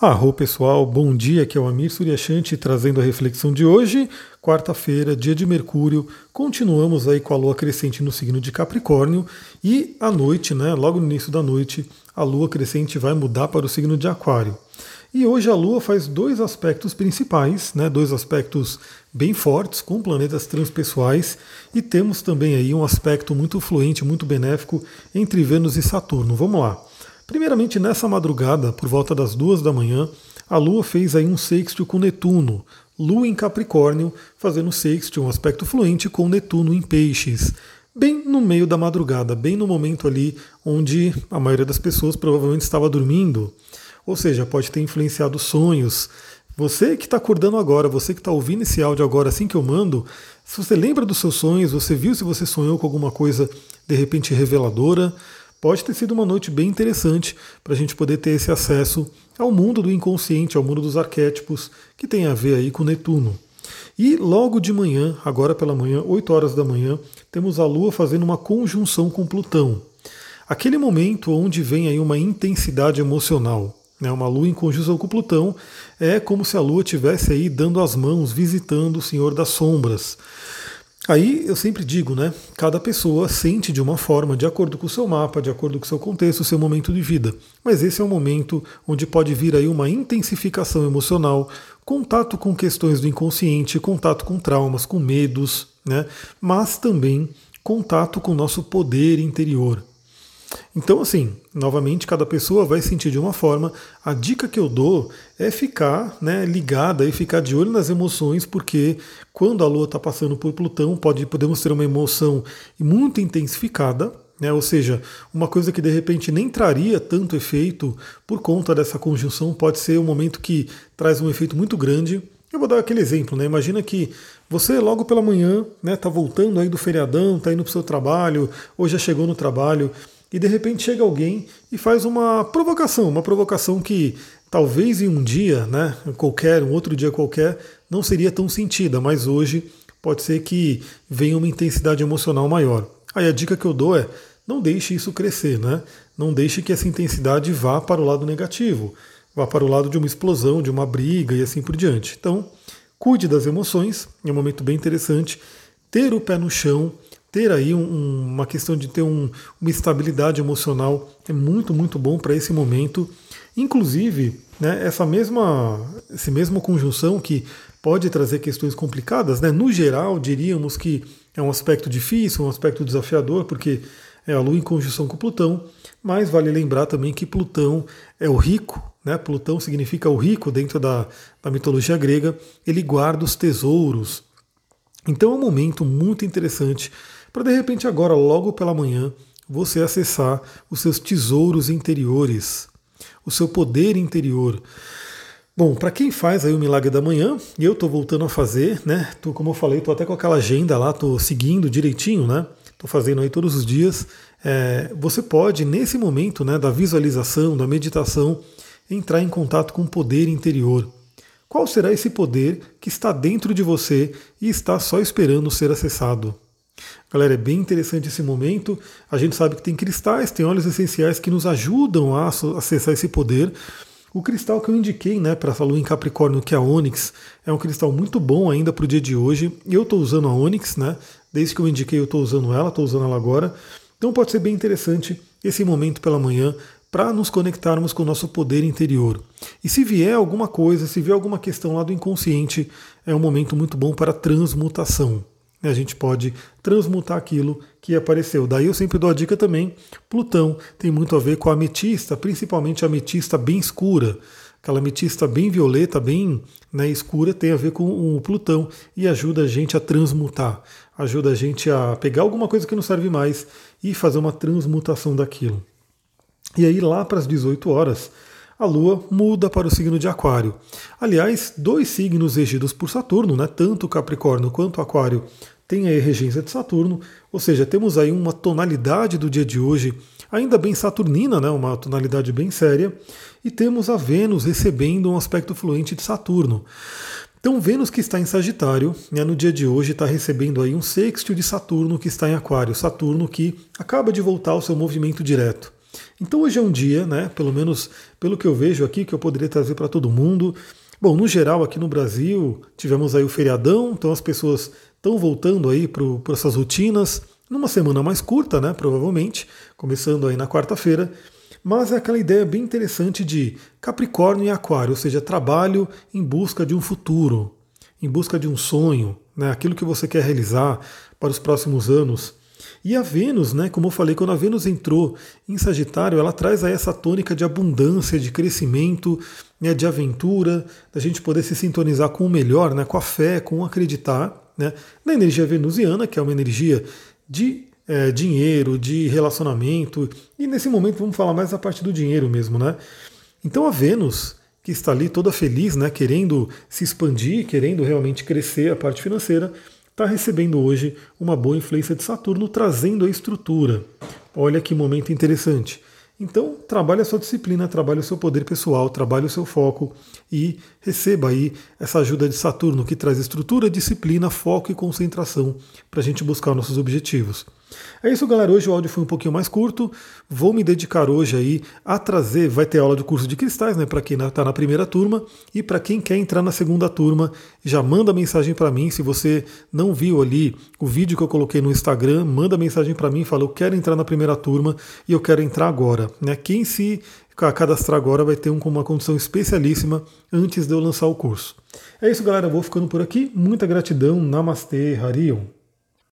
Arro pessoal, bom dia, aqui é o Amir Suryashanti trazendo a reflexão de hoje, quarta-feira, dia de Mercúrio. Continuamos aí com a lua crescente no signo de Capricórnio e à noite, né, logo no início da noite, a lua crescente vai mudar para o signo de Aquário. E hoje a lua faz dois aspectos principais, né, dois aspectos bem fortes com planetas transpessoais e temos também aí um aspecto muito fluente, muito benéfico entre Vênus e Saturno. Vamos lá. Primeiramente, nessa madrugada, por volta das duas da manhã, a Lua fez aí um sextil com Netuno, Lua em Capricórnio, fazendo sextil, um aspecto fluente com Netuno em Peixes. Bem no meio da madrugada, bem no momento ali onde a maioria das pessoas provavelmente estava dormindo. Ou seja, pode ter influenciado sonhos. Você que está acordando agora, você que está ouvindo esse áudio agora assim que eu mando, se você lembra dos seus sonhos, você viu se você sonhou com alguma coisa de repente reveladora, pode ter sido uma noite bem interessante para a gente poder ter esse acesso ao mundo do inconsciente, ao mundo dos arquétipos, que tem a ver aí com Netuno. E logo de manhã, agora pela manhã, 8 horas da manhã, temos a Lua fazendo uma conjunção com Plutão. Aquele momento onde vem aí uma intensidade emocional, né, uma Lua em conjunção com Plutão, é como se a Lua estivesse aí dando as mãos, visitando o Senhor das Sombras. Aí eu sempre digo, né? Cada pessoa sente de uma forma, de acordo com o seu mapa, de acordo com o seu contexto, o seu momento de vida. Mas esse é um momento onde pode vir aí uma intensificação emocional, contato com questões do inconsciente, contato com traumas, com medos, né? Mas também contato com o nosso poder interior. Então, assim, novamente, cada pessoa vai sentir de uma forma. A dica que eu dou é ficar né, ligada e ficar de olho nas emoções, porque quando a Lua está passando por Plutão, pode, podemos ter uma emoção muito intensificada, né, ou seja, uma coisa que de repente nem traria tanto efeito por conta dessa conjunção, pode ser um momento que traz um efeito muito grande. Eu vou dar aquele exemplo, né? Imagina que você logo pela manhã, né, tá voltando aí do feriadão, tá indo para o seu trabalho, ou já chegou no trabalho, e de repente chega alguém e faz uma provocação, uma provocação que talvez em um dia, né, qualquer, um outro dia qualquer, não seria tão sentida, mas hoje pode ser que venha uma intensidade emocional maior. Aí a dica que eu dou é não deixe isso crescer, né? Não deixe que essa intensidade vá para o lado negativo, vá para o lado de uma explosão, de uma briga e assim por diante. Então, cuide das emoções, é um momento bem interessante. Ter o pé no chão, ter aí um, uma questão de ter um, uma estabilidade emocional é muito, muito bom para esse momento. Inclusive, né, essa mesma, essa mesma conjunção que pode trazer questões complicadas, né, no geral, diríamos que é um aspecto difícil, um aspecto desafiador, porque é a Lua em conjunção com Plutão, mas vale lembrar também que Plutão é o rico, né? Plutão significa o rico dentro da, da mitologia grega, ele guarda os tesouros. Então é um momento muito interessante para de repente agora, logo pela manhã, você acessar os seus tesouros interiores, o seu poder interior. Bom, para quem faz aí o milagre da manhã, e eu estou voltando a fazer, né? Tô, como eu falei, estou até com aquela agenda lá, estou seguindo direitinho, né? Estou fazendo aí todos os dias. É, você pode, nesse momento né, da visualização, da meditação, entrar em contato com o poder interior. Qual será esse poder que está dentro de você e está só esperando ser acessado? Galera, é bem interessante esse momento. A gente sabe que tem cristais, tem óleos essenciais que nos ajudam a acessar esse poder. O cristal que eu indiquei né, para essa lua em Capricórnio, que é a Onyx, é um cristal muito bom ainda para o dia de hoje. Eu estou usando a Onyx, né? Desde que eu indiquei, eu estou usando ela, estou usando ela agora. Então pode ser bem interessante esse momento pela manhã para nos conectarmos com o nosso poder interior. E se vier alguma coisa, se vier alguma questão lá do inconsciente, é um momento muito bom para transmutação a gente pode transmutar aquilo que apareceu. Daí eu sempre dou a dica também: Plutão tem muito a ver com a ametista, principalmente a ametista bem escura. Aquela ametista bem violeta, bem né, escura, tem a ver com o Plutão e ajuda a gente a transmutar, ajuda a gente a pegar alguma coisa que não serve mais e fazer uma transmutação daquilo. E aí, lá para as 18 horas, a Lua muda para o signo de Aquário. Aliás, dois signos regidos por Saturno, né, tanto Capricórnio quanto Aquário, têm a regência de Saturno, ou seja, temos aí uma tonalidade do dia de hoje, ainda bem saturnina, né, uma tonalidade bem séria, e temos a Vênus recebendo um aspecto fluente de Saturno. Então, Vênus que está em Sagitário, né, no dia de hoje está recebendo aí um sexto de Saturno que está em Aquário, Saturno que acaba de voltar ao seu movimento direto. Então hoje é um dia, né, pelo menos pelo que eu vejo aqui, que eu poderia trazer para todo mundo. Bom, no geral aqui no Brasil tivemos aí o feriadão, então as pessoas estão voltando aí para essas rotinas, numa semana mais curta, né, provavelmente, começando aí na quarta-feira. Mas é aquela ideia bem interessante de Capricórnio e Aquário, ou seja, trabalho em busca de um futuro, em busca de um sonho, né, aquilo que você quer realizar para os próximos anos. E a Vênus, né, como eu falei, quando a Vênus entrou em Sagitário, ela traz aí essa tônica de abundância, de crescimento, né, de aventura, da gente poder se sintonizar com o melhor, né, com a fé, com acreditar, né, na energia venusiana, que é uma energia de é, dinheiro, de relacionamento, e nesse momento vamos falar mais da parte do dinheiro mesmo, né? Então a Vênus, que está ali toda feliz, né, querendo se expandir, querendo realmente crescer a parte financeira, está recebendo hoje uma boa influência de Saturno, trazendo a estrutura. Olha que momento interessante. Então, trabalhe a sua disciplina, trabalhe o seu poder pessoal, trabalhe o seu foco e receba aí essa ajuda de Saturno, que traz estrutura, disciplina, foco e concentração para a gente buscar nossos objetivos. É isso, galera. Hoje o áudio foi um pouquinho mais curto. Vou me dedicar hoje aí a trazer. Vai ter aula de curso de cristais, né? Para quem está na primeira turma e para quem quer entrar na segunda turma, já manda mensagem para mim. Se você não viu ali o vídeo que eu coloquei no Instagram, manda mensagem para mim. Fala, eu quero entrar na primeira turma e eu quero entrar agora. Né? Quem se cadastrar agora vai ter um, uma condição especialíssima antes de eu lançar o curso. É isso, galera. Eu vou ficando por aqui. Muita gratidão. Namastê, Harion.